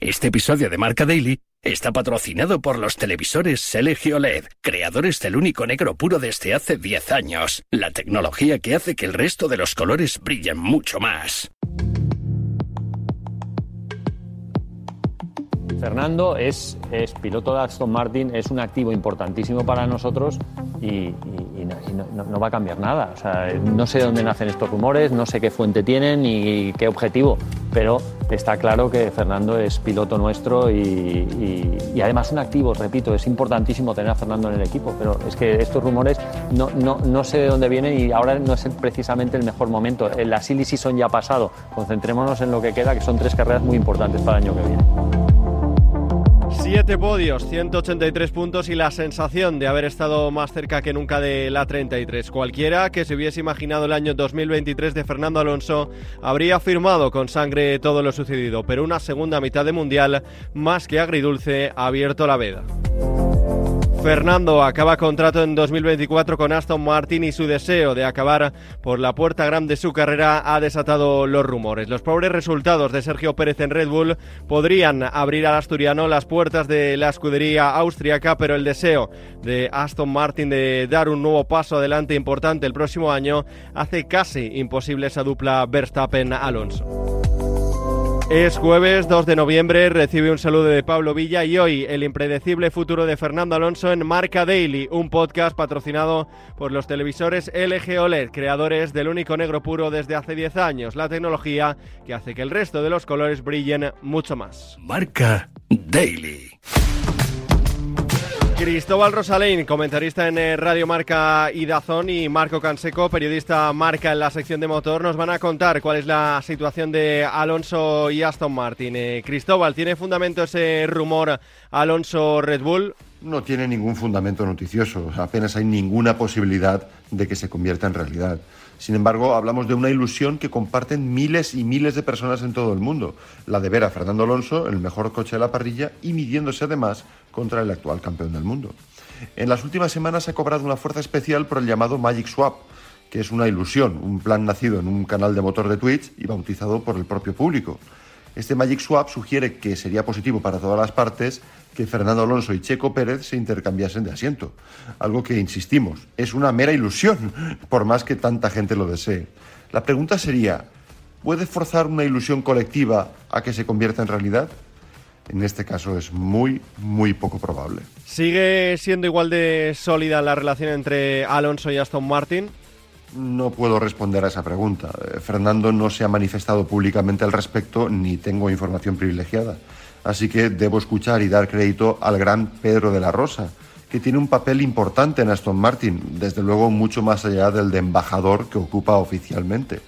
Este episodio de Marca Daily está patrocinado por los televisores LG OLED, creadores del único negro puro desde hace 10 años, la tecnología que hace que el resto de los colores brillen mucho más. Fernando es, piloto de Aston Martin, es un activo importantísimo para nosotros y, no, va a cambiar nada. No sé dónde nacen estos rumores, no sé qué fuente tienen ni qué objetivo, pero está claro que Fernando es piloto nuestro y, además un activo, repito, es importantísimo tener a Fernando en el equipo, pero es que estos rumores no, no sé de dónde vienen y ahora no es precisamente el mejor momento. La silly season ya pasado, concentrémonos en lo que queda, que son tres carreras muy importantes para el año que viene. Siete podios, 183 puntos y la sensación de haber estado más cerca que nunca de la 33. Cualquiera que se hubiese imaginado el año 2023 de Fernando Alonso habría firmado con sangre todo lo sucedido, pero una segunda mitad de mundial más que agridulce ha abierto la veda. Fernando acaba contrato en 2024 con Aston Martin y su deseo de acabar por la puerta grande de su carrera ha desatado los rumores. Los pobres resultados de Sergio Pérez en Red Bull podrían abrir al asturiano las puertas de la escudería austriaca, pero el deseo de Aston Martin de dar un nuevo paso adelante importante el próximo año hace casi imposible esa dupla Verstappen-Alonso. Es jueves 2 de noviembre, recibe un saludo de Pablo Villa y hoy el impredecible futuro de Fernando Alonso en Marca Daily, un podcast patrocinado por los televisores LG OLED, creadores del único negro puro desde hace 10 años, la tecnología que hace que el resto de los colores brillen mucho más. Marca Daily. Cristóbal Rosalén, comentarista en eh, Radio Marca y Dazón, y Marco Canseco, periodista Marca en la sección de motor, nos van a contar cuál es la situación de Alonso y Aston Martin. Eh, Cristóbal, ¿tiene fundamento ese rumor Alonso-Red Bull? No tiene ningún fundamento noticioso, apenas hay ninguna posibilidad de que se convierta en realidad. Sin embargo, hablamos de una ilusión que comparten miles y miles de personas en todo el mundo, la de ver a Fernando Alonso, el mejor coche de la parrilla, y midiéndose además contra el actual campeón del mundo. En las últimas semanas ha cobrado una fuerza especial por el llamado Magic Swap, que es una ilusión, un plan nacido en un canal de motor de Twitch y bautizado por el propio público. Este Magic Swap sugiere que sería positivo para todas las partes que Fernando Alonso y Checo Pérez se intercambiasen de asiento. Algo que, insistimos, es una mera ilusión, por más que tanta gente lo desee. La pregunta sería, ¿puede forzar una ilusión colectiva a que se convierta en realidad? En este caso es muy, muy poco probable. ¿Sigue siendo igual de sólida la relación entre Alonso y Aston Martin? No puedo responder a esa pregunta. Eh, Fernando no se ha manifestado públicamente al respecto ni tengo información privilegiada. Así que debo escuchar y dar crédito al gran Pedro de la Rosa, que tiene un papel importante en Aston Martin, desde luego mucho más allá del de embajador que ocupa oficialmente.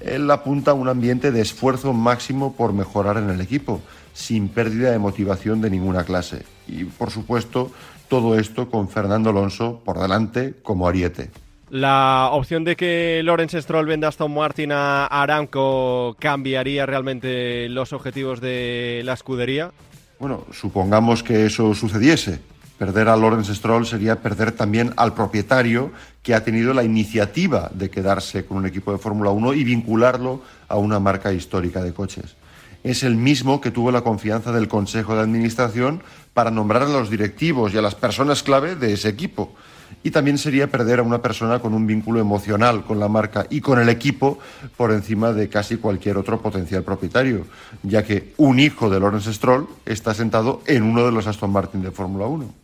Él apunta a un ambiente de esfuerzo máximo por mejorar en el equipo, sin pérdida de motivación de ninguna clase. Y, por supuesto, todo esto con Fernando Alonso por delante como ariete. ¿La opción de que Lawrence Stroll venda Aston Martin a Aramco cambiaría realmente los objetivos de la escudería? Bueno, supongamos que eso sucediese. Perder a Lawrence Stroll sería perder también al propietario que ha tenido la iniciativa de quedarse con un equipo de Fórmula 1 y vincularlo a una marca histórica de coches. Es el mismo que tuvo la confianza del Consejo de Administración para nombrar a los directivos y a las personas clave de ese equipo y también sería perder a una persona con un vínculo emocional con la marca y con el equipo por encima de casi cualquier otro potencial propietario, ya que un hijo de Lawrence Stroll está sentado en uno de los Aston Martin de Fórmula 1.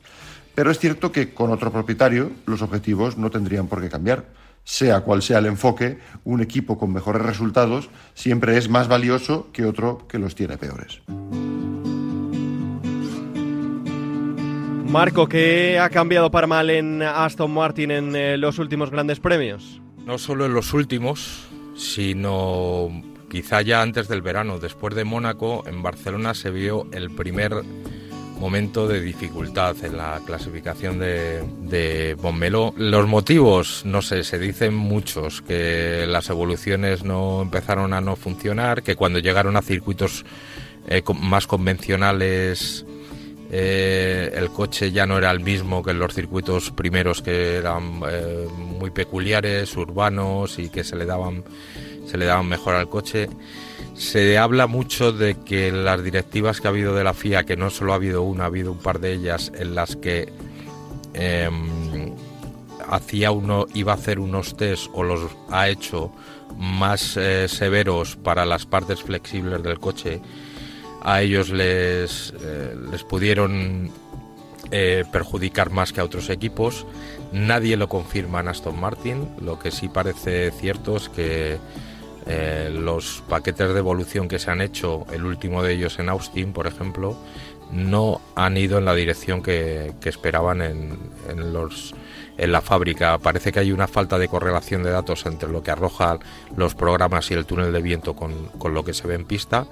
Pero es cierto que con otro propietario los objetivos no tendrían por qué cambiar. Sea cual sea el enfoque, un equipo con mejores resultados siempre es más valioso que otro que los tiene peores. Marco, ¿qué ha cambiado para mal en Aston Martin en eh, los últimos grandes premios? No solo en los últimos, sino quizá ya antes del verano. Después de Mónaco, en Barcelona se vio el primer momento de dificultad en la clasificación de, de Los motivos, no sé, se dicen muchos, que las evoluciones no empezaron a no funcionar, que cuando llegaron a circuitos eh, más convencionales eh, el coche ya no era el mismo que en los circuitos primeros que eran eh, muy peculiares, urbanos y que se le daban se le daban mejor al coche. Se habla mucho de que las directivas que ha habido de la FIA, que no solo ha habido una, ha habido un par de ellas en las que em, hacía uno, iba a hacer unos test o los ha hecho más eh, severos para las partes flexibles del coche. A ellos les, eh, les pudieron eh, perjudicar más que a otros equipos. Nadie lo confirma en Aston Martin. Lo que sí parece cierto es que eh, los paquetes de evolución que se han hecho, el último de ellos en Austin, por ejemplo, no han ido en la dirección que, esperaban en, los, en la fábrica. Parece que hay una falta de correlación de datos entre lo que arrojan los programas y el túnel de viento con, con lo que se ve en pista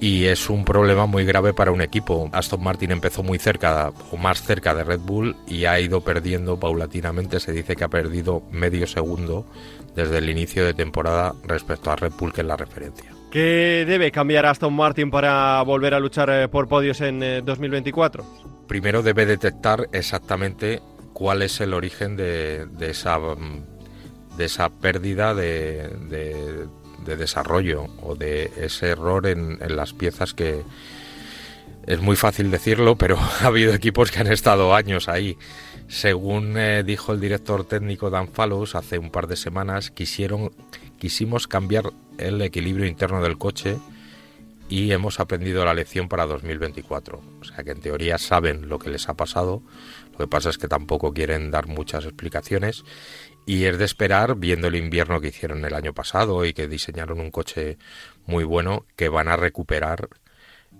y es un problema muy grave para un equipo. Aston Martin empezó muy cerca o más cerca de Red Bull y ha ido perdiendo paulatinamente, se dice que ha perdido medio segundo desde el inicio de temporada respecto a Red Bull, que es la referencia. ¿Qué debe cambiar Aston Martin para volver a luchar eh, por podios en 2024? Eh, Primero debe detectar exactamente cuál es el origen de, esa de esa pérdida de, de desarrollo o de ese error en, las piezas que es muy fácil decirlo, pero ha habido equipos que han estado años ahí. Según eh, dijo el director técnico Dan Fallows hace un par de semanas, quisieron, quisimos cambiar el equilibrio interno del coche y hemos aprendido la lección para 2024. O sea que en teoría saben lo que les ha pasado, lo que pasa es que tampoco quieren dar muchas explicaciones y es de esperar, viendo el invierno que hicieron el año pasado y que diseñaron un coche muy bueno, que van a recuperar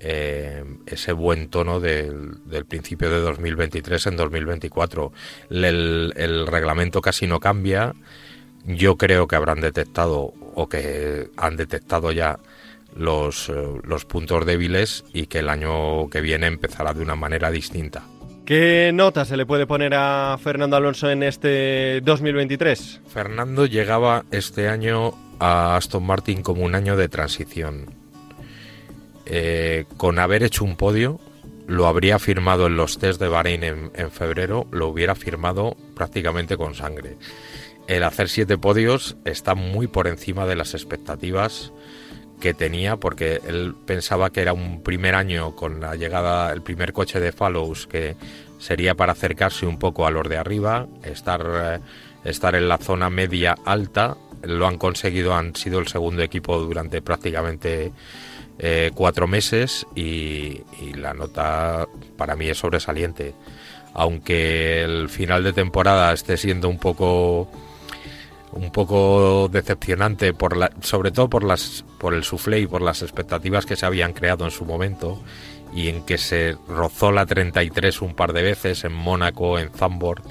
eh, ese buen tono del, principio de 2023 en 2024. El, el, reglamento casi no cambia. Yo creo que habrán detectado o que han detectado ya los, eh, los puntos débiles y que el año que viene empezará de una manera distinta. ¿Qué nota se le puede poner a Fernando Alonso en este 2023? Fernando llegaba este año a Aston Martin como un año de transición. Eh, con haber hecho un podio, lo habría firmado en los test de Bahrein en, en, febrero, lo hubiera firmado prácticamente con sangre. El hacer siete podios está muy por encima de las expectativas que tenía porque él pensaba que era un primer año con la llegada, el primer coche de Fallows que sería para acercarse un poco a los de arriba, estar, eh, estar en la zona media alta, lo han conseguido, han sido el segundo equipo durante prácticamente eh, cuatro meses y, y la nota para mí es sobresaliente. Aunque el final de temporada esté siendo un poco un poco decepcionante por sobre todo por el soufflé y por las expectativas que se habían creado en su momento y en que se rozó la 33 un par de veces en Mónaco, en Zambord,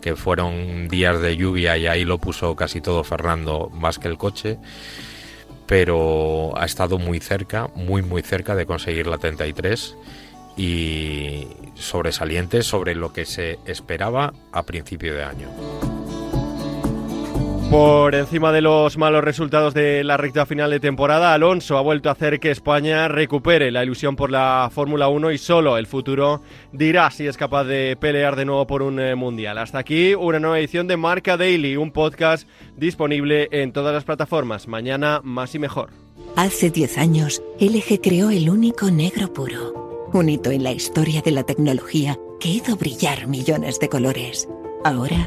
que fueron días de lluvia y ahí lo puso casi todo Fernando más que el coche, pero ha estado muy cerca, muy muy cerca de conseguir la 33 y sobresaliente sobre lo que se esperaba a principio de año. Por encima de los malos resultados de la recta final de temporada, Alonso ha vuelto a hacer que España recupere la ilusión por la Fórmula 1 y solo el futuro dirá si es capaz de pelear de nuevo por un eh, mundial. Hasta aquí una nueva edición de Marca Daily, un podcast disponible en todas las plataformas. Mañana más y mejor. Hace 10 años, LG creó el único negro puro, un hito en la historia de la tecnología que hizo brillar millones de colores. Ahora,